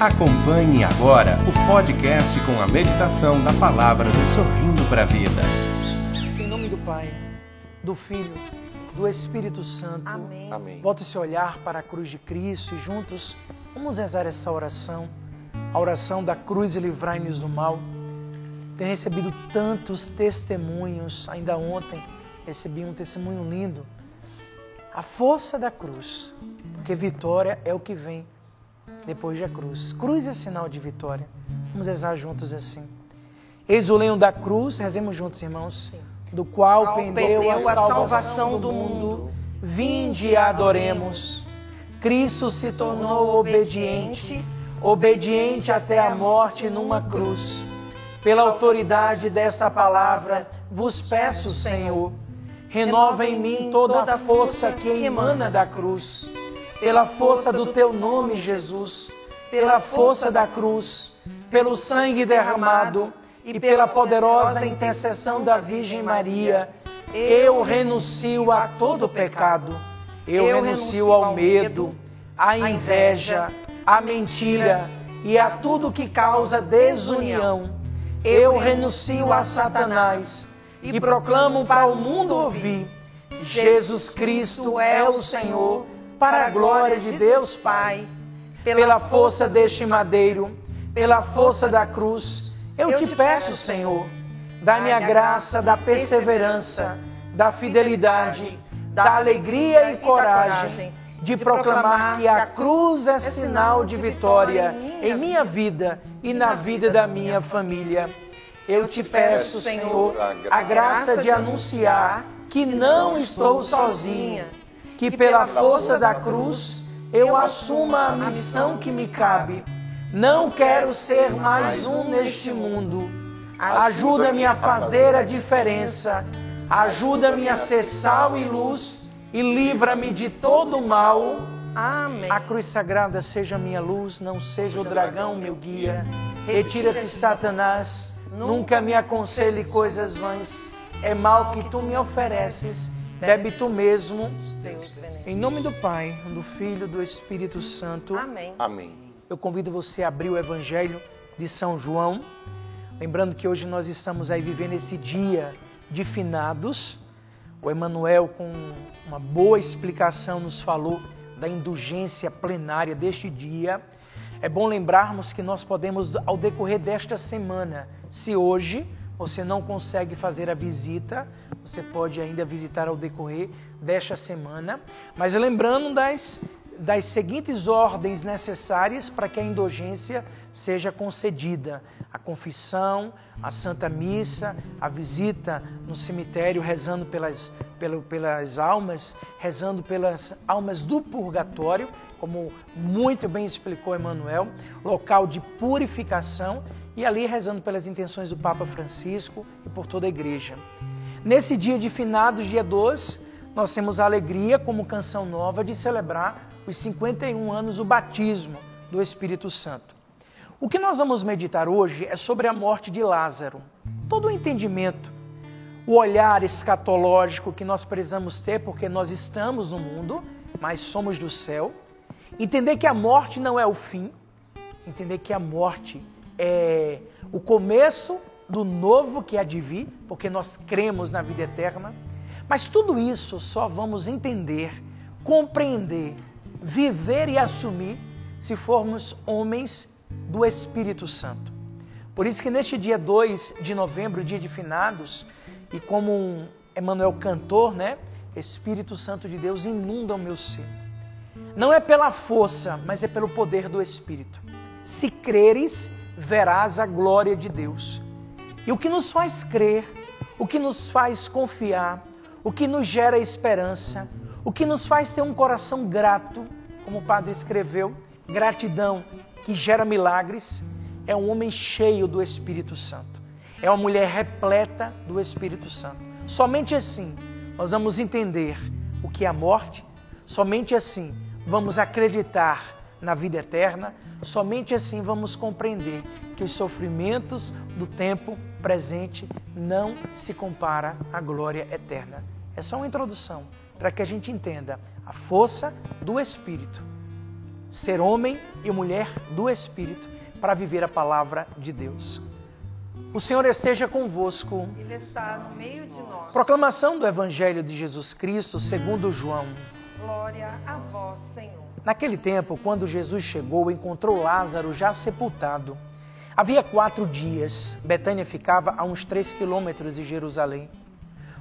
Acompanhe agora o podcast com a meditação da palavra do Sorrindo para a Vida. Em nome do Pai, do Filho, do Espírito Santo. Amém. Amém. Volte seu olhar para a cruz de Cristo e juntos vamos rezar essa oração, a oração da cruz e livrai-nos do mal. Tenho recebido tantos testemunhos, ainda ontem recebi um testemunho lindo. A força da cruz, porque vitória é o que vem depois da cruz. Cruz é sinal de vitória. Vamos rezar juntos assim. Eis o leão da cruz, rezemos juntos, irmãos, do qual Qual pendeu pendeu a a salvação salvação do do mundo. mundo. Vinde e adoremos. Cristo se tornou obediente, obediente até a morte numa cruz. Pela autoridade desta palavra, vos peço, Senhor, renova em mim toda a força que emana da cruz. Pela força do teu nome, Jesus, pela força da cruz, pelo sangue derramado e pela poderosa intercessão da Virgem Maria, eu renuncio a todo pecado. Eu renuncio ao medo, à inveja, à mentira e a tudo que causa desunião. Eu renuncio a Satanás e proclamo para o mundo ouvir: Jesus Cristo é o Senhor, para a glória de Deus Pai. Pela força deste madeiro, pela força da cruz, eu te peço, Senhor, dá-me a graça da perseverança, da fidelidade, da alegria e coragem de proclamar que a cruz é sinal de vitória em minha vida e na vida da minha família. Eu te peço, Senhor, a graça de anunciar que não estou sozinha, que pela força da cruz eu assuma a missão que me cabe. Não quero ser mais um neste mundo. Ajuda-me a fazer a diferença. Ajuda-me a ser sal e luz e livra-me de todo o mal. Amém. A cruz sagrada seja minha luz, não seja o dragão meu guia. Retira-te, Satanás, nunca me aconselhe coisas vãs. É mal que tu me ofereces, bebe tu mesmo. Deus. Em nome do Pai, do Filho, do Espírito Santo. Amém. Amém. Eu convido você a abrir o Evangelho de São João. Lembrando que hoje nós estamos aí vivendo esse dia de finados. O Emanuel, com uma boa explicação, nos falou da indulgência plenária deste dia. É bom lembrarmos que nós podemos, ao decorrer desta semana, se hoje você não consegue fazer a visita, você pode ainda visitar ao decorrer desta semana. Mas lembrando das, das seguintes ordens necessárias para que a indulgência seja concedida: a confissão, a Santa Missa, a visita no cemitério, rezando pelas, pelo, pelas almas, rezando pelas almas do purgatório, como muito bem explicou Emmanuel, local de purificação, e ali rezando pelas intenções do Papa Francisco e por toda a igreja. Nesse dia de finados, dia 12, nós temos a alegria, como canção nova, de celebrar os 51 anos do batismo do Espírito Santo. O que nós vamos meditar hoje é sobre a morte de Lázaro. Todo o entendimento, o olhar escatológico que nós precisamos ter, porque nós estamos no mundo, mas somos do céu. Entender que a morte não é o fim, entender que a morte é o começo do novo que há de vir, porque nós cremos na vida eterna. Mas tudo isso só vamos entender, compreender, viver e assumir se formos homens do Espírito Santo. Por isso que neste dia 2 de novembro, dia de finados, e como um Emmanuel cantor, né? Espírito Santo de Deus inunda o meu ser. Não é pela força, mas é pelo poder do Espírito. Se creres, verás a glória de Deus. E o que nos faz crer, o que nos faz confiar, o que nos gera esperança, o que nos faz ter um coração grato, como o padre escreveu, gratidão que gera milagres, é um homem cheio do Espírito Santo. É uma mulher repleta do Espírito Santo. Somente assim nós vamos entender o que é a morte, somente assim vamos acreditar na vida eterna, somente assim vamos compreender que os sofrimentos do tempo presente não se compara à glória eterna. É só uma introdução para que a gente entenda a força do Espírito. ser homem e mulher do Espírito para viver a palavra de Deus. O Senhor esteja convosco. Ele está no meio de nós. Proclamação do Evangelho de Jesus Cristo segundo João. Glória a vós, Senhor. Naquele tempo, quando Jesus chegou, encontrou Lázaro já sepultado. Havia quatro dias. Betânia ficava a uns três quilômetros de Jerusalém.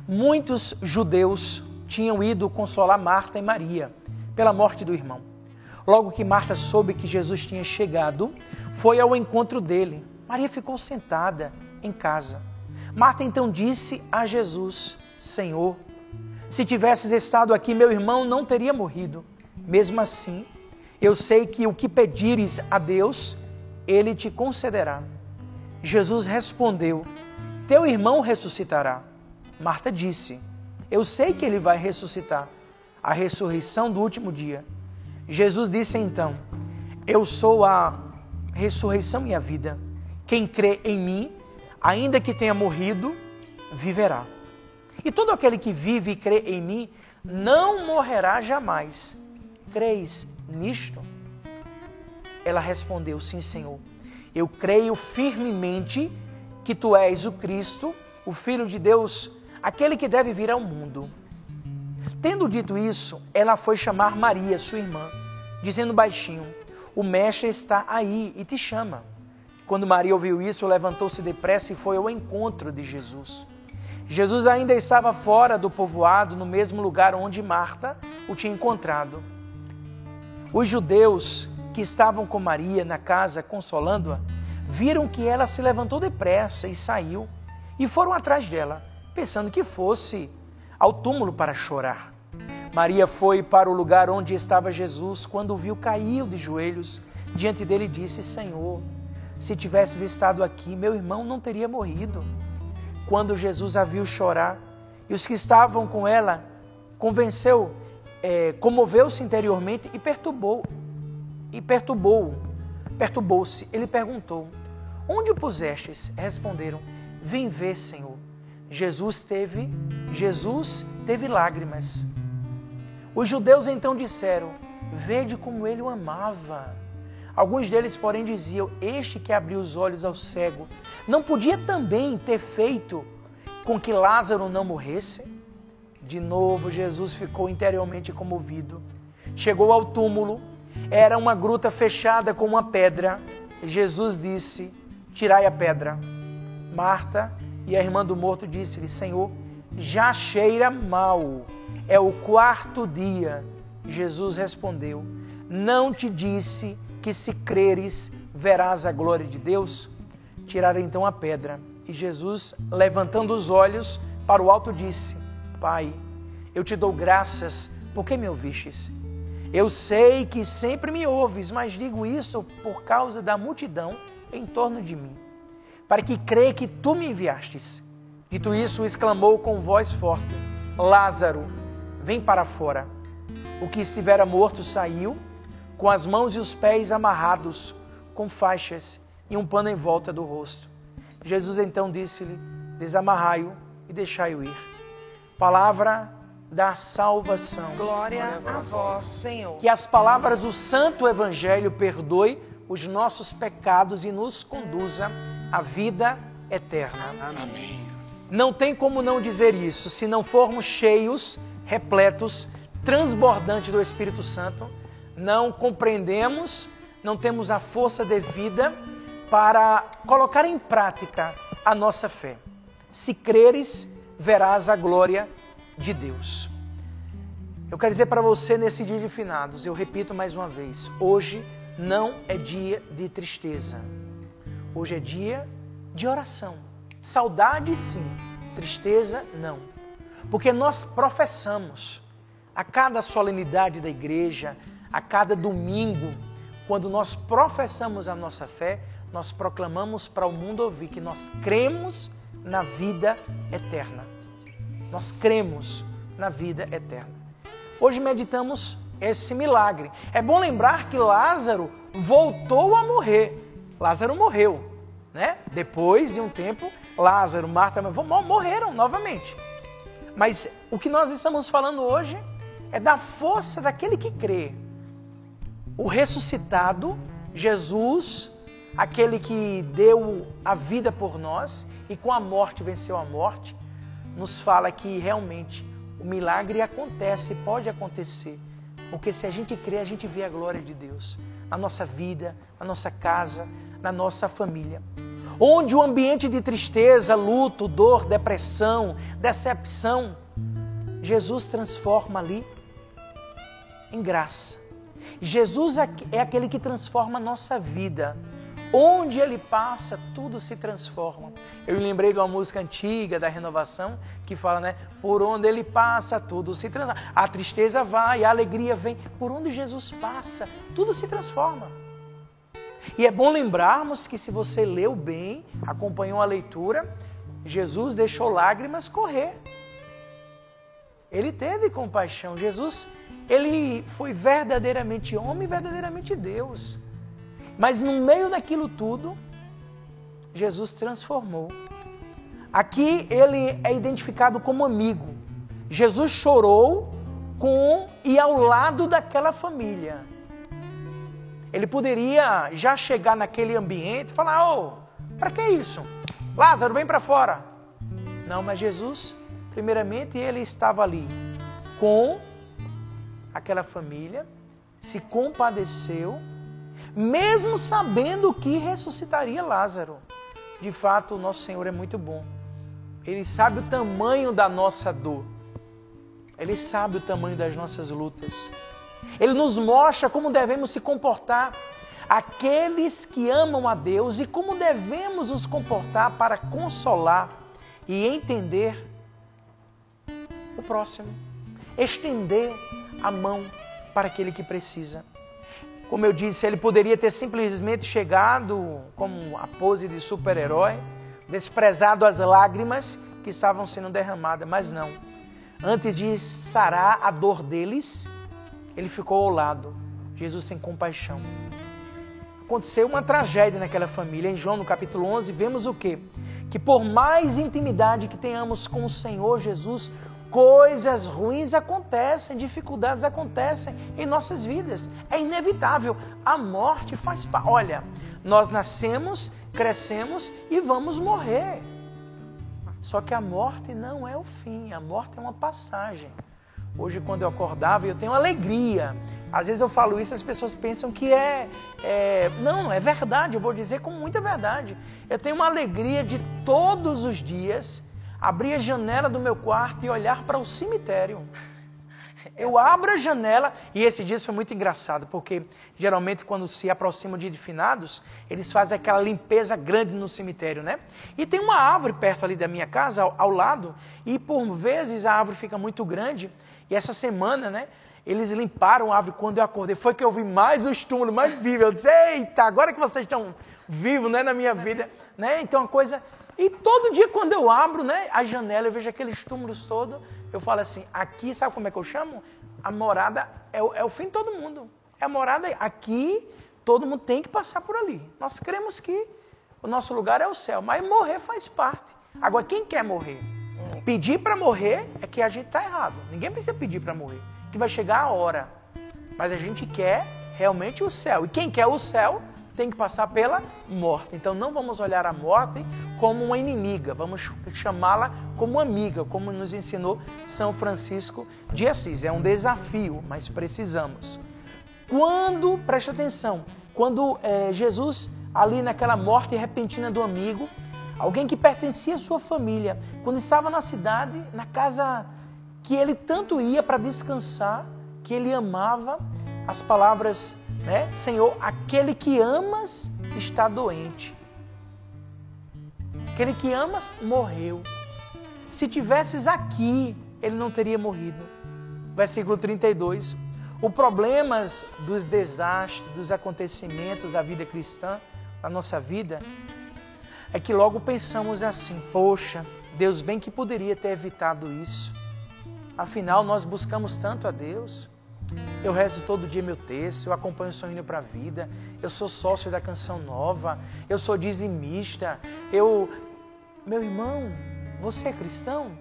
Muitos judeus tinham ido consolar Marta e Maria pela morte do irmão. Logo que Marta soube que Jesus tinha chegado, foi ao encontro dele. Maria ficou sentada em casa. Marta então disse a Jesus: Senhor, se tivesses estado aqui, meu irmão não teria morrido. Mesmo assim, eu sei que o que pedires a Deus, ele te concederá. Jesus respondeu: Teu irmão ressuscitará. Marta disse: Eu sei que ele vai ressuscitar, a ressurreição do último dia. Jesus disse então: Eu sou a ressurreição e a vida. Quem crê em mim, ainda que tenha morrido, viverá. E todo aquele que vive e crê em mim não morrerá jamais. Creis nisto? Ela respondeu: Sim, Senhor. Eu creio firmemente que tu és o Cristo, o Filho de Deus, aquele que deve vir ao mundo. Tendo dito isso, ela foi chamar Maria, sua irmã, dizendo baixinho: O Mestre está aí e te chama. Quando Maria ouviu isso, levantou-se depressa e foi ao encontro de Jesus. Jesus ainda estava fora do povoado, no mesmo lugar onde Marta o tinha encontrado. Os judeus que estavam com Maria na casa consolando-a viram que ela se levantou depressa e saiu e foram atrás dela, pensando que fosse ao túmulo para chorar. Maria foi para o lugar onde estava Jesus. Quando o viu, caiu de joelhos diante dele e disse: Senhor, se tivesses estado aqui, meu irmão não teria morrido. Quando Jesus a viu chorar e os que estavam com ela, convenceu, é, comoveu-se interiormente e perturbou, e perturbou, perturbou-se. Ele perguntou: Onde o pusestes? Responderam: Vem ver, Senhor. Jesus teve, Jesus teve lágrimas. Os judeus então disseram: Vede como ele o amava. Alguns deles, porém, diziam: Este que abriu os olhos ao cego, não podia também ter feito com que Lázaro não morresse? De novo, Jesus ficou interiormente comovido. Chegou ao túmulo, era uma gruta fechada com uma pedra. Jesus disse: Tirai a pedra. Marta e a irmã do morto disse-lhe: Senhor, já cheira mal. É o quarto dia. Jesus respondeu: Não te disse que se creres verás a glória de Deus? Tiraram então a pedra. E Jesus, levantando os olhos para o alto, disse: Pai, eu te dou graças porque me ouvistes. Eu sei que sempre me ouves, mas digo isso por causa da multidão em torno de mim, para que creia que tu me enviastes. Dito isso, exclamou com voz forte: Lázaro, vem para fora. O que estivera morto saiu, com as mãos e os pés amarrados com faixas e um pano em volta do rosto. Jesus então disse-lhe: Desamarrai-o e deixai-o ir. Palavra da salvação. Glória a vós, Senhor. Que as palavras do Santo Evangelho perdoe os nossos pecados e nos conduza à vida eterna. Amém. Não tem como não dizer isso se não formos cheios, repletos, transbordantes do Espírito Santo não compreendemos, não temos a força devida para colocar em prática a nossa fé. Se creres, verás a glória de Deus. Eu quero dizer para você nesse dia de finados, eu repito mais uma vez: hoje não é dia de tristeza. Hoje é dia de oração. Saudade sim, tristeza não. Porque nós professamos a cada solenidade da igreja, a cada domingo, quando nós professamos a nossa fé, nós proclamamos para o mundo ouvir que nós cremos na vida eterna. Nós cremos na vida eterna. Hoje meditamos esse milagre. É bom lembrar que Lázaro voltou a morrer. Lázaro morreu, né? Depois de um tempo, Lázaro, Marta, morreram novamente. Mas o que nós estamos falando hoje é da força daquele que crê o ressuscitado, Jesus, aquele que deu a vida por nós e com a morte venceu a morte, nos fala que realmente o milagre acontece, pode acontecer. Porque se a gente crê, a gente vê a glória de Deus na nossa vida, na nossa casa, na nossa família. Onde o ambiente de tristeza, luto, dor, depressão, decepção, Jesus transforma ali em graça. Jesus é, é aquele que transforma a nossa vida. Onde ele passa, tudo se transforma. Eu me lembrei de uma música antiga da renovação que fala, né? Por onde ele passa, tudo se transforma. A tristeza vai, a alegria vem. Por onde Jesus passa, tudo se transforma. E é bom lembrarmos que se você leu bem, acompanhou a leitura, Jesus deixou lágrimas correr. Ele teve compaixão. Jesus, ele foi verdadeiramente homem e verdadeiramente Deus. Mas no meio daquilo tudo, Jesus transformou. Aqui ele é identificado como amigo. Jesus chorou com e ao lado daquela família. Ele poderia já chegar naquele ambiente e falar: oh, para que isso? Lázaro, vem para fora. Não, mas Jesus, primeiramente, ele estava ali com aquela família, se compadeceu mesmo sabendo que ressuscitaria Lázaro. De fato, o nosso Senhor é muito bom. Ele sabe o tamanho da nossa dor. Ele sabe o tamanho das nossas lutas. Ele nos mostra como devemos se comportar aqueles que amam a Deus e como devemos nos comportar para consolar e entender o próximo, estender a mão para aquele que precisa. Como eu disse, ele poderia ter simplesmente chegado como a pose de super-herói, desprezado as lágrimas que estavam sendo derramadas, mas não. Antes de sarar a dor deles, ele ficou ao lado. Jesus sem compaixão. Aconteceu uma tragédia naquela família. Em João, no capítulo 11, vemos o quê? Que por mais intimidade que tenhamos com o Senhor Jesus, Coisas ruins acontecem, dificuldades acontecem em nossas vidas. É inevitável. A morte faz parte. Olha, nós nascemos, crescemos e vamos morrer. Só que a morte não é o fim, a morte é uma passagem. Hoje, quando eu acordava, eu tenho alegria. Às vezes eu falo isso, as pessoas pensam que é, é. Não, é verdade, eu vou dizer com muita verdade. Eu tenho uma alegria de todos os dias abrir a janela do meu quarto e olhar para o cemitério. Eu abro a janela e esse dia foi muito engraçado, porque geralmente quando se aproximam de finados, eles fazem aquela limpeza grande no cemitério, né? E tem uma árvore perto ali da minha casa, ao, ao lado, e por vezes a árvore fica muito grande. E essa semana, né? Eles limparam a árvore quando eu acordei. Foi que eu vi mais os túmulos, mais vivos. Eu disse, eita, agora que vocês estão vivos né, na minha vida. Né? Então a coisa e todo dia quando eu abro né, a janela, eu vejo aqueles túmulos todos, eu falo assim, aqui, sabe como é que eu chamo? A morada é o, é o fim de todo mundo. É a morada, aqui todo mundo tem que passar por ali. Nós cremos que o nosso lugar é o céu, mas morrer faz parte. Agora, quem quer morrer? Pedir para morrer é que a gente está errado. Ninguém precisa pedir para morrer, que vai chegar a hora. Mas a gente quer realmente o céu. E quem quer o céu tem que passar pela morte. Então não vamos olhar a morte como uma inimiga, vamos chamá-la como amiga, como nos ensinou São Francisco de Assis. É um desafio, mas precisamos. Quando, preste atenção, quando é, Jesus, ali naquela morte repentina do amigo, alguém que pertencia à sua família, quando estava na cidade, na casa que ele tanto ia para descansar, que ele amava, as palavras né? Senhor, aquele que amas está doente. Aquele que amas morreu. Se tivesses aqui, ele não teria morrido. Versículo 32. O problema dos desastres, dos acontecimentos da vida cristã, da nossa vida, é que logo pensamos assim: poxa, Deus bem que poderia ter evitado isso. Afinal, nós buscamos tanto a Deus. Eu rezo todo dia meu texto, eu acompanho o Sonho para a Vida, eu sou sócio da Canção Nova, eu sou dizimista, eu... Meu irmão, você é cristão?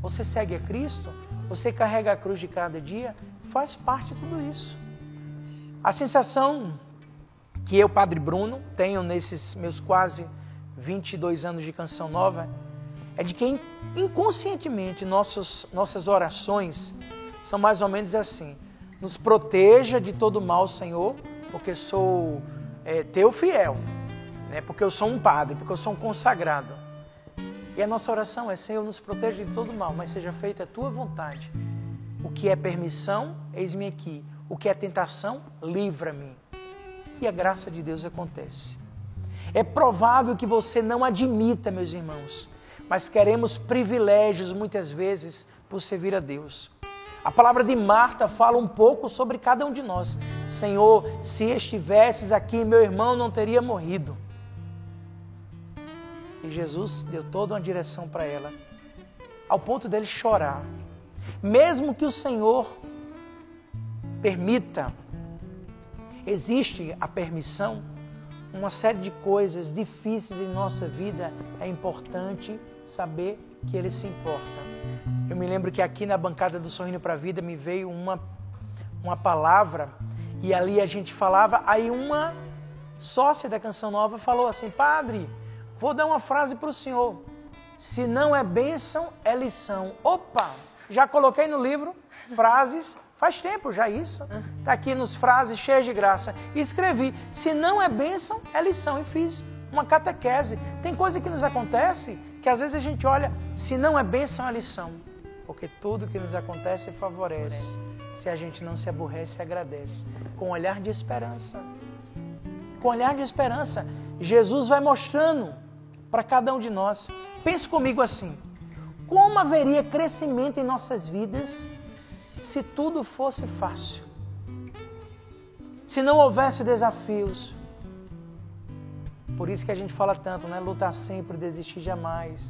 Você segue a Cristo? Você carrega a cruz de cada dia? Faz parte de tudo isso. A sensação que eu, Padre Bruno, tenho nesses meus quase 22 anos de canção nova é de que inconscientemente nossos, nossas orações são mais ou menos assim: nos proteja de todo mal, Senhor, porque sou é, teu fiel, né? porque eu sou um padre, porque eu sou um consagrado. E a nossa oração é: Senhor, nos proteja de todo mal, mas seja feita a tua vontade. O que é permissão, eis-me aqui. O que é tentação, livra-me. E a graça de Deus acontece. É provável que você não admita, meus irmãos, mas queremos privilégios muitas vezes por servir a Deus. A palavra de Marta fala um pouco sobre cada um de nós. Senhor, se estivesses aqui, meu irmão não teria morrido. E Jesus deu toda uma direção para ela, ao ponto dele chorar. Mesmo que o Senhor permita, existe a permissão, uma série de coisas difíceis em nossa vida, é importante saber que Ele se importa. Eu me lembro que aqui na bancada do Sorrindo para a Vida me veio uma, uma palavra e ali a gente falava, aí uma sócia da Canção Nova falou assim, Padre, vou dar uma frase para o senhor. Se não é bênção, é lição. Opa! Já coloquei no livro frases, faz tempo já isso. Está aqui nos frases cheias de graça. E escrevi: se não é bênção, é lição. E fiz uma catequese. Tem coisa que nos acontece que às vezes a gente olha, se não é bênção, é lição. Porque tudo que nos acontece favorece. Se a gente não se aborrece, agradece. Com um olhar de esperança. Com um olhar de esperança. Jesus vai mostrando para cada um de nós. Pense comigo assim: como haveria crescimento em nossas vidas se tudo fosse fácil? Se não houvesse desafios? Por isso que a gente fala tanto, né? Lutar sempre, desistir jamais.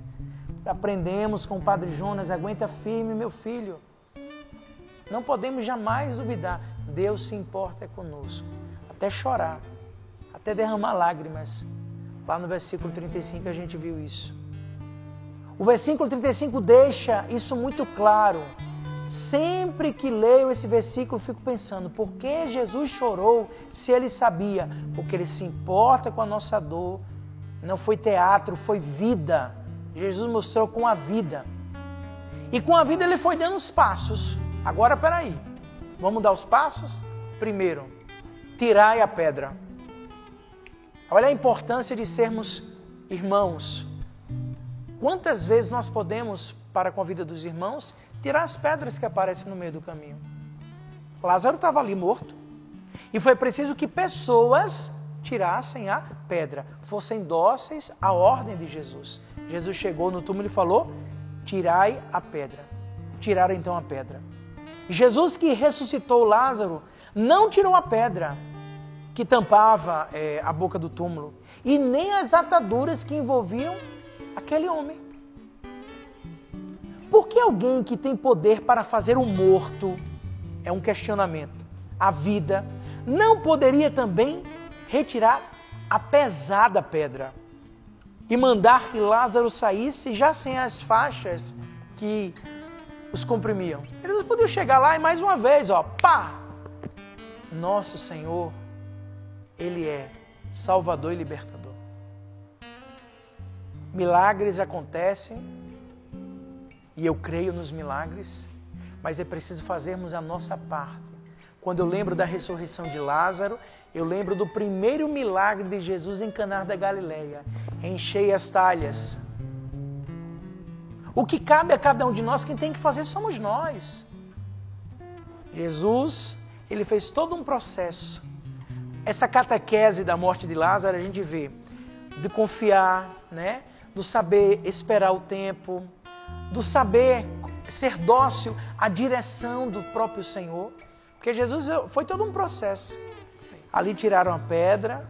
Aprendemos com o Padre Jonas, aguenta firme, meu filho. Não podemos jamais duvidar. Deus se importa conosco. Até chorar, até derramar lágrimas. Lá no versículo 35 a gente viu isso. O versículo 35 deixa isso muito claro. Sempre que leio esse versículo, fico pensando: por que Jesus chorou se ele sabia? Porque ele se importa com a nossa dor. Não foi teatro, foi vida. Jesus mostrou com a vida. E com a vida ele foi dando os passos. Agora, peraí. Vamos dar os passos? Primeiro, tirai a pedra. Olha a importância de sermos irmãos. Quantas vezes nós podemos, para com a vida dos irmãos, tirar as pedras que aparecem no meio do caminho? Lázaro estava ali morto. E foi preciso que pessoas tirassem a pedra, fossem dóceis à ordem de Jesus. Jesus chegou no túmulo e falou: Tirai a pedra. Tiraram então a pedra. Jesus que ressuscitou Lázaro não tirou a pedra que tampava é, a boca do túmulo e nem as ataduras que envolviam aquele homem. Por que alguém que tem poder para fazer o morto, é um questionamento, a vida, não poderia também retirar a pesada pedra e mandar que Lázaro saísse já sem as faixas que os comprimiam? Eles podiam chegar lá e mais uma vez, ó, pá! Nosso Senhor, Ele é Salvador e Libertador. Milagres acontecem e eu creio nos milagres, mas é preciso fazermos a nossa parte. Quando eu lembro da ressurreição de Lázaro, eu lembro do primeiro milagre de Jesus em Canar da Galileia. Enchei as talhas. O que cabe a cada um de nós, quem tem que fazer somos nós. Jesus, ele fez todo um processo. Essa catequese da morte de Lázaro, a gente vê de confiar, né? do saber esperar o tempo, do saber ser dócil à direção do próprio Senhor. Porque Jesus foi todo um processo. Ali tiraram a pedra,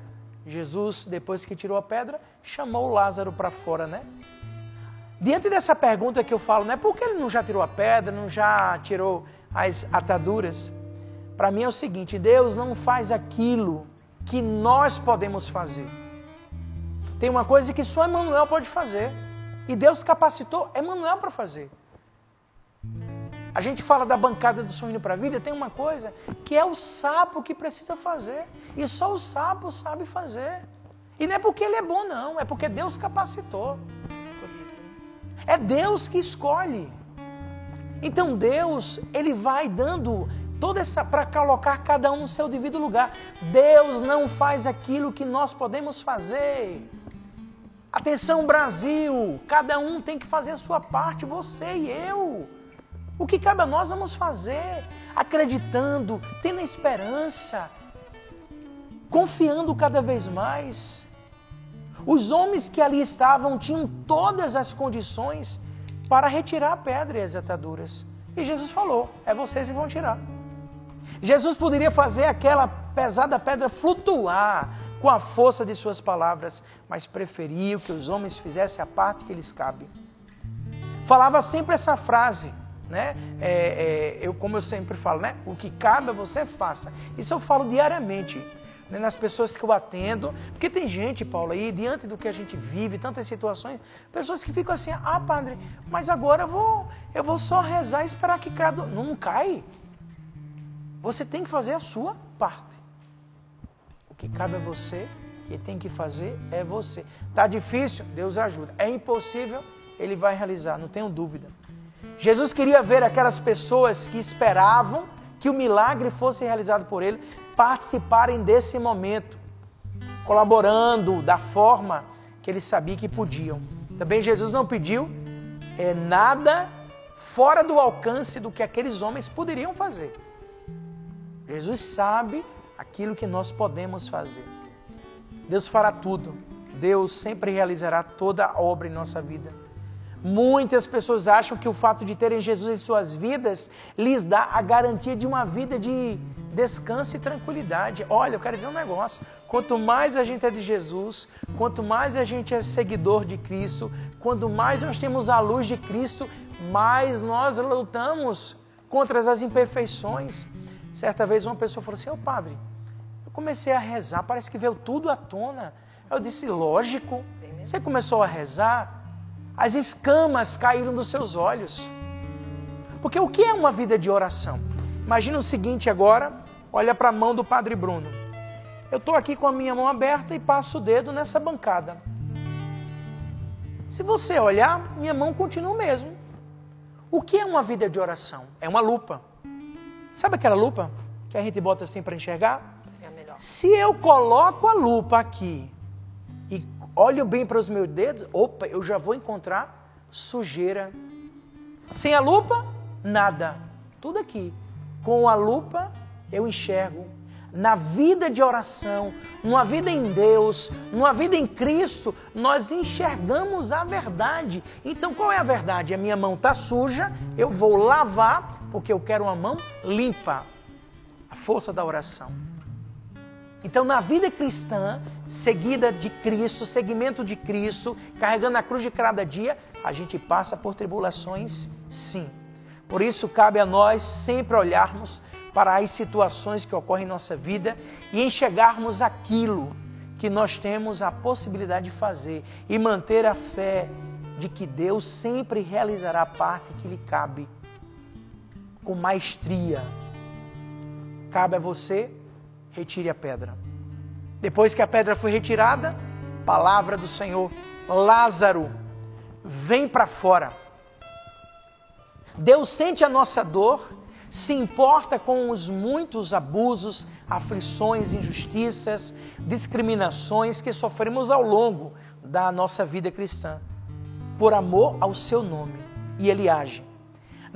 Jesus, depois que tirou a pedra, chamou Lázaro para fora, né? Diante dessa pergunta que eu falo, né? Por que ele não já tirou a pedra, não já tirou as ataduras? Para mim é o seguinte: Deus não faz aquilo que nós podemos fazer. Tem uma coisa que só Emmanuel pode fazer. E Deus capacitou Emmanuel para fazer. A gente fala da bancada do sorrindo para a vida, tem uma coisa que é o sapo que precisa fazer. E só o sapo sabe fazer. E não é porque ele é bom, não, é porque Deus capacitou. É Deus que escolhe. Então Deus, ele vai dando toda essa para colocar cada um no seu devido lugar. Deus não faz aquilo que nós podemos fazer. Atenção Brasil, cada um tem que fazer a sua parte, você e eu. O que cabe a nós vamos fazer, acreditando, tendo esperança, confiando cada vez mais. Os homens que ali estavam tinham todas as condições para retirar a pedra e as ataduras. E Jesus falou: é vocês que vão tirar. Jesus poderia fazer aquela pesada pedra flutuar com a força de suas palavras, mas preferiu que os homens fizessem a parte que lhes cabe. Falava sempre essa frase, né? É, é, eu, como eu sempre falo, né? O que cabe a você faça. Isso eu falo diariamente né? nas pessoas que eu atendo, porque tem gente, Paulo, aí diante do que a gente vive, tantas situações, pessoas que ficam assim, ah, padre, mas agora eu vou, eu vou só rezar e esperar que. Não, não cai. Você tem que fazer a sua parte. O que cabe a você, que tem que fazer é você. Tá difícil? Deus ajuda. É impossível? Ele vai realizar, não tenho dúvida. Jesus queria ver aquelas pessoas que esperavam que o milagre fosse realizado por ele participarem desse momento, colaborando da forma que ele sabia que podiam. Também Jesus não pediu é, nada fora do alcance do que aqueles homens poderiam fazer. Jesus sabe aquilo que nós podemos fazer. Deus fará tudo. Deus sempre realizará toda a obra em nossa vida. Muitas pessoas acham que o fato de terem Jesus em suas vidas lhes dá a garantia de uma vida de descanso e tranquilidade. Olha, eu quero dizer um negócio: quanto mais a gente é de Jesus, quanto mais a gente é seguidor de Cristo, quanto mais nós temos a luz de Cristo, mais nós lutamos contra as imperfeições. Certa vez uma pessoa falou assim: Ô padre, eu comecei a rezar, parece que veio tudo à tona. Eu disse: Lógico, você começou a rezar, as escamas caíram dos seus olhos. Porque o que é uma vida de oração? Imagina o seguinte agora, olha para a mão do Padre Bruno. Eu estou aqui com a minha mão aberta e passo o dedo nessa bancada. Se você olhar, minha mão continua o mesmo. O que é uma vida de oração? É uma lupa. Sabe aquela lupa que a gente bota assim para enxergar? É melhor. Se eu coloco a lupa aqui e olho bem para os meus dedos, opa, eu já vou encontrar sujeira. Sem a lupa, nada. Tudo aqui. Com a lupa, eu enxergo. Na vida de oração, numa vida em Deus, numa vida em Cristo, nós enxergamos a verdade. Então, qual é a verdade? A minha mão está suja, eu vou lavar porque eu quero uma mão limpa. A força da oração. Então, na vida cristã, seguida de Cristo, seguimento de Cristo, carregando a cruz de cada dia, a gente passa por tribulações, sim. Por isso, cabe a nós sempre olharmos para as situações que ocorrem em nossa vida e enxergarmos aquilo que nós temos a possibilidade de fazer e manter a fé de que Deus sempre realizará a parte que lhe cabe com maestria. Cabe a você, retire a pedra. Depois que a pedra foi retirada, palavra do Senhor, Lázaro, vem para fora. Deus sente a nossa dor, se importa com os muitos abusos, aflições, injustiças, discriminações que sofremos ao longo da nossa vida cristã, por amor ao seu nome, e ele age.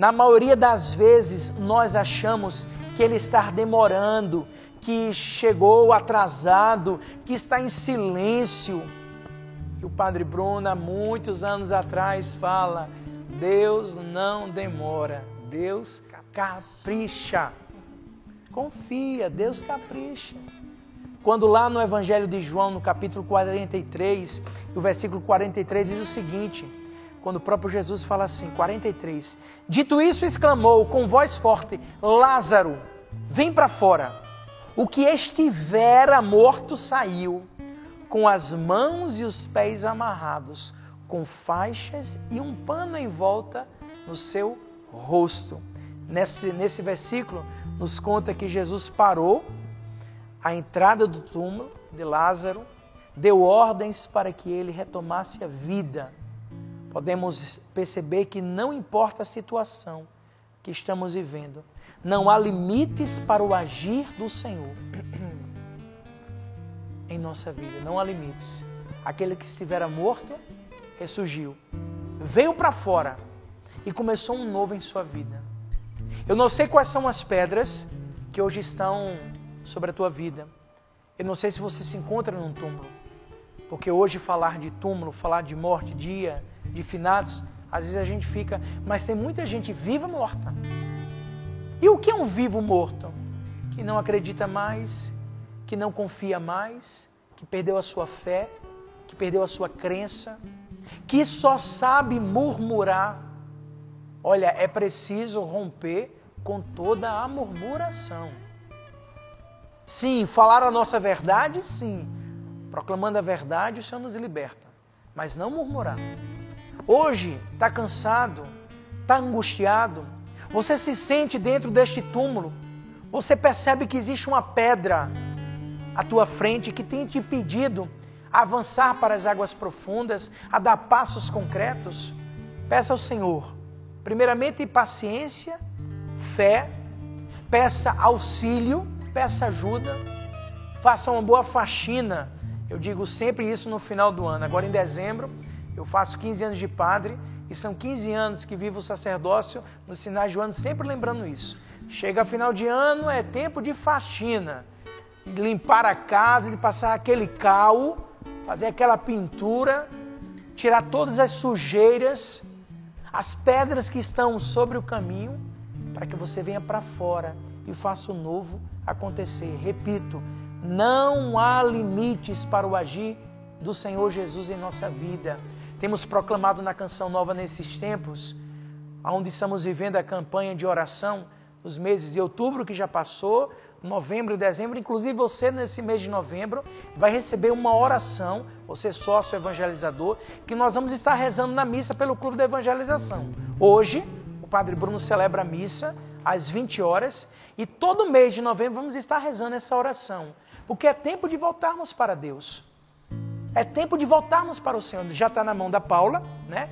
Na maioria das vezes, nós achamos que ele está demorando, que chegou atrasado, que está em silêncio. E o Padre Bruno, há muitos anos atrás, fala: Deus não demora, Deus capricha. Confia, Deus capricha. Quando lá no Evangelho de João, no capítulo 43, o versículo 43 diz o seguinte: quando o próprio Jesus fala assim, 43. Dito isso, exclamou com voz forte: Lázaro, vem para fora. O que estivera morto saiu, com as mãos e os pés amarrados, com faixas e um pano em volta no seu rosto. Nesse, nesse versículo, nos conta que Jesus parou à entrada do túmulo de Lázaro, deu ordens para que ele retomasse a vida. Podemos perceber que não importa a situação que estamos vivendo, não há limites para o agir do Senhor em nossa vida, não há limites. Aquele que estivera morto ressurgiu, veio para fora e começou um novo em sua vida. Eu não sei quais são as pedras que hoje estão sobre a tua vida. Eu não sei se você se encontra num túmulo. Porque hoje falar de túmulo, falar de morte, dia, de finados, às vezes a gente fica, mas tem muita gente viva morta. E o que é um vivo morto? Que não acredita mais, que não confia mais, que perdeu a sua fé, que perdeu a sua crença, que só sabe murmurar. Olha, é preciso romper com toda a murmuração. Sim, falar a nossa verdade, sim. Proclamando a verdade, o Senhor nos liberta. Mas não murmurar. Hoje, está cansado, está angustiado, você se sente dentro deste túmulo, você percebe que existe uma pedra à tua frente que tem te impedido a avançar para as águas profundas, a dar passos concretos. Peça ao Senhor, primeiramente, paciência, fé, peça auxílio peça ajuda, faça uma boa faxina. Eu digo sempre isso no final do ano. Agora em dezembro, eu faço 15 anos de padre e são 15 anos que vivo o sacerdócio nos sinais do ano, sempre lembrando isso. Chega final de ano, é tempo de faxina, de limpar a casa, de passar aquele cal, fazer aquela pintura, tirar todas as sujeiras, as pedras que estão sobre o caminho, para que você venha para fora e faça o novo acontecer. Repito, não há limites para o agir do Senhor Jesus em nossa vida. Temos proclamado na canção nova nesses tempos, onde estamos vivendo a campanha de oração nos meses de outubro que já passou, novembro e dezembro, inclusive você nesse mês de novembro vai receber uma oração, você sócio evangelizador, que nós vamos estar rezando na missa pelo Clube da Evangelização. Hoje, o Padre Bruno celebra a missa às 20 horas e todo mês de novembro vamos estar rezando essa oração, porque é tempo de voltarmos para Deus. É tempo de voltarmos para o Senhor. Já está na mão da Paula, né?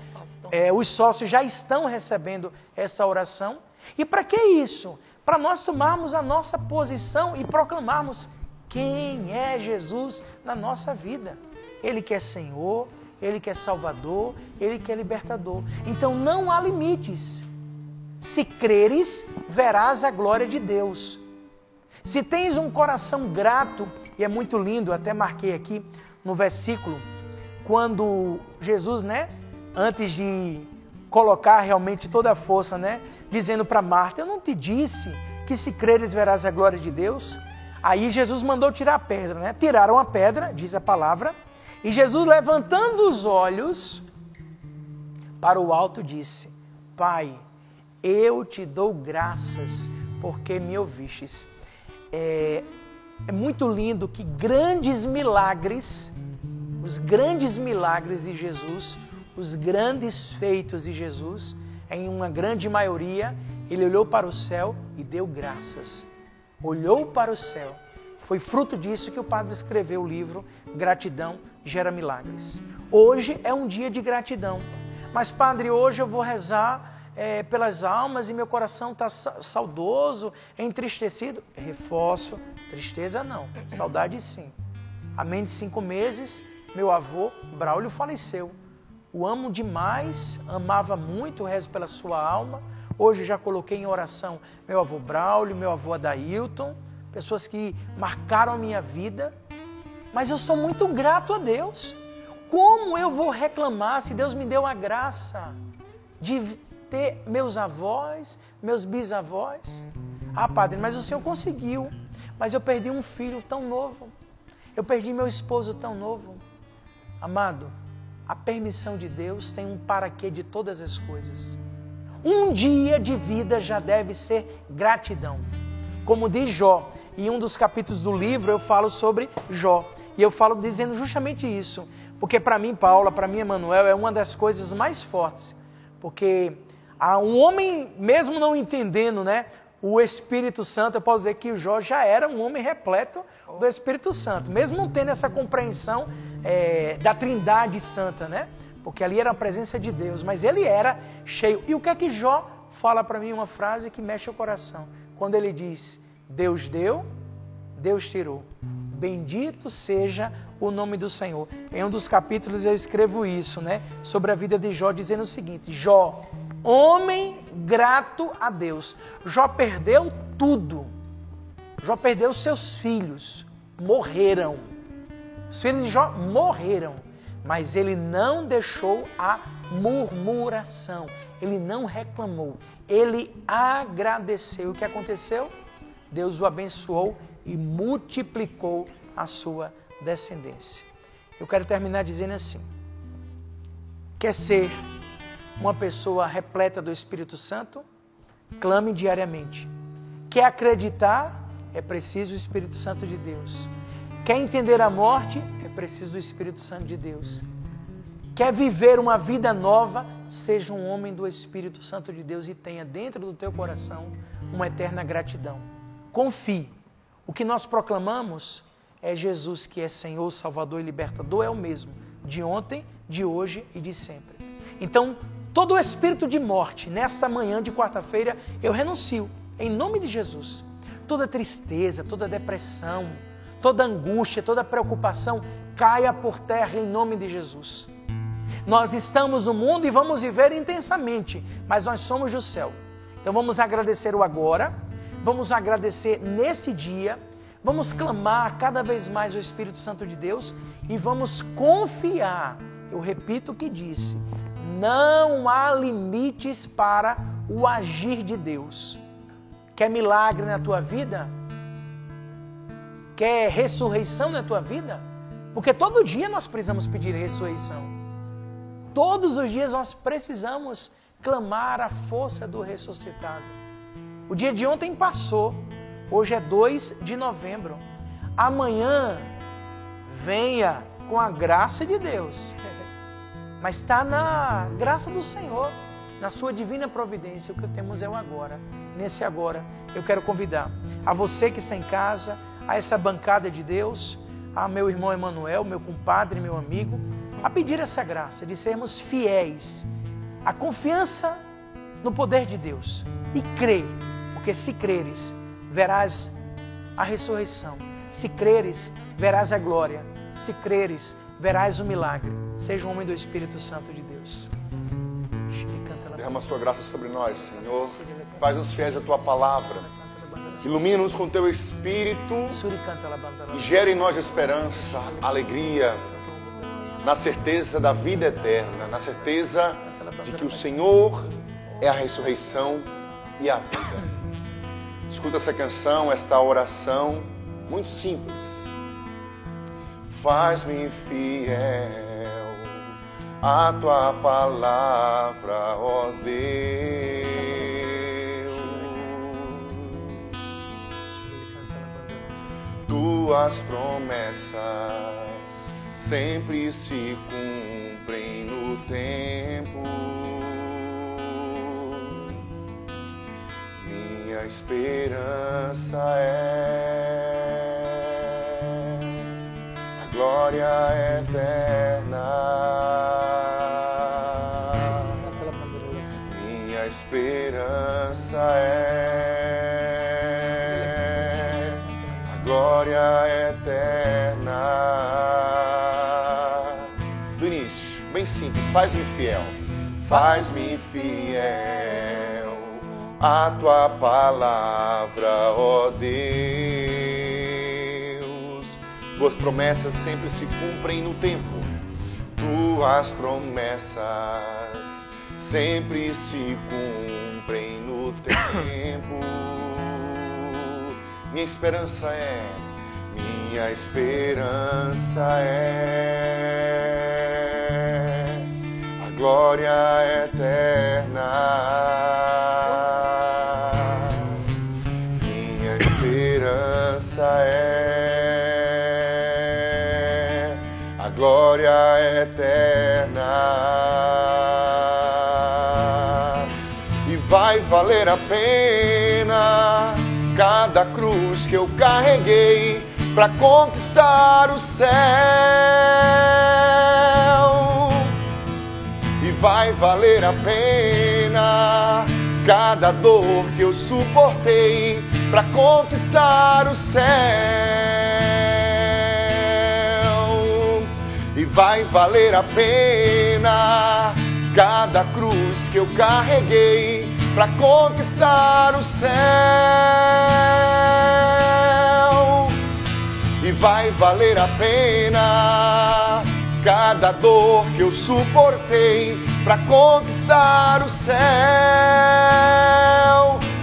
É, os sócios já estão recebendo essa oração. E para que isso? Para nós tomarmos a nossa posição e proclamarmos quem é Jesus na nossa vida. Ele que é Senhor, Ele que é Salvador, Ele que é Libertador. Então não há limites. Se creres, verás a glória de Deus. Se tens um coração grato, e é muito lindo, até marquei aqui no versículo, quando Jesus, né, antes de colocar realmente toda a força, né, dizendo para Marta: Eu não te disse que se creres verás a glória de Deus? Aí Jesus mandou tirar a pedra, né? Tiraram a pedra, diz a palavra, e Jesus, levantando os olhos para o alto, disse: Pai, eu te dou graças porque me ouvistes. É, é muito lindo que grandes milagres, os grandes milagres de Jesus, os grandes feitos de Jesus, em uma grande maioria, ele olhou para o céu e deu graças. Olhou para o céu. Foi fruto disso que o padre escreveu o livro Gratidão Gera Milagres. Hoje é um dia de gratidão. Mas, padre, hoje eu vou rezar é, pelas almas e meu coração está saudoso, entristecido. Reforço, tristeza não, saudade sim. Há menos de cinco meses, meu avô Braulio faleceu. O amo demais, amava muito, rezo pela sua alma. Hoje já coloquei em oração meu avô Braulio, meu avô Adailton, pessoas que marcaram a minha vida. Mas eu sou muito grato a Deus. Como eu vou reclamar se Deus me deu a graça de ter meus avós, meus bisavós. Ah, padre, mas o senhor conseguiu. Mas eu perdi um filho tão novo. Eu perdi meu esposo tão novo. Amado, a permissão de Deus tem um para quê de todas as coisas. Um dia de vida já deve ser gratidão. Como diz Jó, em um dos capítulos do livro eu falo sobre Jó. E eu falo dizendo justamente isso. Porque para mim, Paula, para mim, Emanuel, é uma das coisas mais fortes. Porque um homem, mesmo não entendendo, né? O Espírito Santo, eu posso dizer que o Jó já era um homem repleto do Espírito Santo, mesmo não tendo essa compreensão é, da Trindade Santa, né? Porque ali era a presença de Deus, mas ele era cheio. E o que é que Jó fala para mim? Uma frase que mexe o coração. Quando ele diz: Deus deu, Deus tirou. Bendito seja o nome do Senhor. Em um dos capítulos eu escrevo isso, né? Sobre a vida de Jó, dizendo o seguinte: Jó, homem grato a Deus. Jó perdeu tudo. Jó perdeu seus filhos, morreram. Os filhos de Jó morreram, mas ele não deixou a murmuração. Ele não reclamou. Ele agradeceu. O que aconteceu? Deus o abençoou e multiplicou a sua descendência. Eu quero terminar dizendo assim: quer ser uma pessoa repleta do Espírito Santo? Clame diariamente. Quer acreditar? É preciso o Espírito Santo de Deus. Quer entender a morte? É preciso do Espírito Santo de Deus. Quer viver uma vida nova? Seja um homem do Espírito Santo de Deus e tenha dentro do teu coração uma eterna gratidão. Confie. O que nós proclamamos é Jesus que é Senhor, Salvador e Libertador, é o mesmo, de ontem, de hoje e de sempre. Então, todo o espírito de morte, nesta manhã de quarta-feira, eu renuncio, em nome de Jesus. Toda tristeza, toda depressão, toda angústia, toda preocupação, caia por terra em nome de Jesus. Nós estamos no mundo e vamos viver intensamente, mas nós somos do céu. Então vamos agradecer o agora, vamos agradecer nesse dia Vamos clamar cada vez mais o Espírito Santo de Deus e vamos confiar. Eu repito o que disse: não há limites para o agir de Deus. Quer milagre na tua vida? Quer ressurreição na tua vida? Porque todo dia nós precisamos pedir ressurreição. Todos os dias nós precisamos clamar a força do ressuscitado. O dia de ontem passou, Hoje é 2 de novembro. Amanhã venha com a graça de Deus. Mas está na graça do Senhor, na sua divina providência. O que temos é o agora. Nesse agora, eu quero convidar a você que está em casa, a essa bancada de Deus, a meu irmão Emanuel, meu compadre, meu amigo, a pedir essa graça de sermos fiéis, a confiança no poder de Deus e crer, porque se creres, verás a ressurreição. Se creres, verás a glória. Se creres, verás o milagre. Seja um homem do Espírito Santo de Deus. Derrama a sua graça sobre nós, Senhor. Faz-nos fiéis à tua palavra. Ilumina-nos com teu Espírito e gera em nós esperança, alegria, na certeza da vida eterna, na certeza de que o Senhor é a ressurreição e a vida. Escuta essa canção, esta oração, muito simples. Faz-me fiel à tua palavra, ó Deus. Tuas promessas sempre se cumprem no tempo. minha esperança é a glória eterna. Faz-me fiel a tua palavra, ó Deus. Tuas promessas sempre se cumprem no tempo. Tuas promessas sempre se cumprem no tempo. Minha esperança é, minha esperança é a glória eterna. glória eterna. valer a pena cada cruz que eu carreguei para conquistar o céu. Vai valer a pena cada dor que eu suportei para conquistar o céu. E vai valer a pena cada cruz que eu carreguei para conquistar o céu. E vai valer a pena cada dor que eu suportei para conquistar o céu.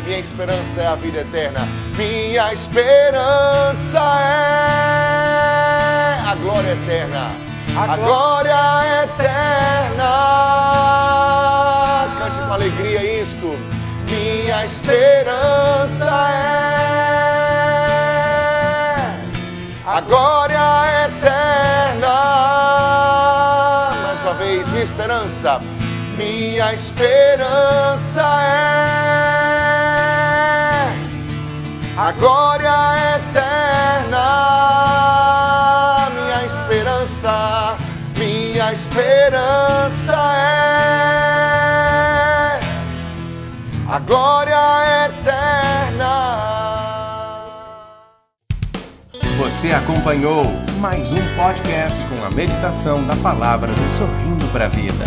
Minha esperança é a vida eterna. Minha esperança é a glória eterna. A glória eterna. Cante com alegria isto. Minha esperança é a glória Minha esperança é a glória eterna. Minha esperança, minha esperança é a glória eterna. Você acompanhou mais um podcast com a meditação da palavra do Sorrindo para a Vida.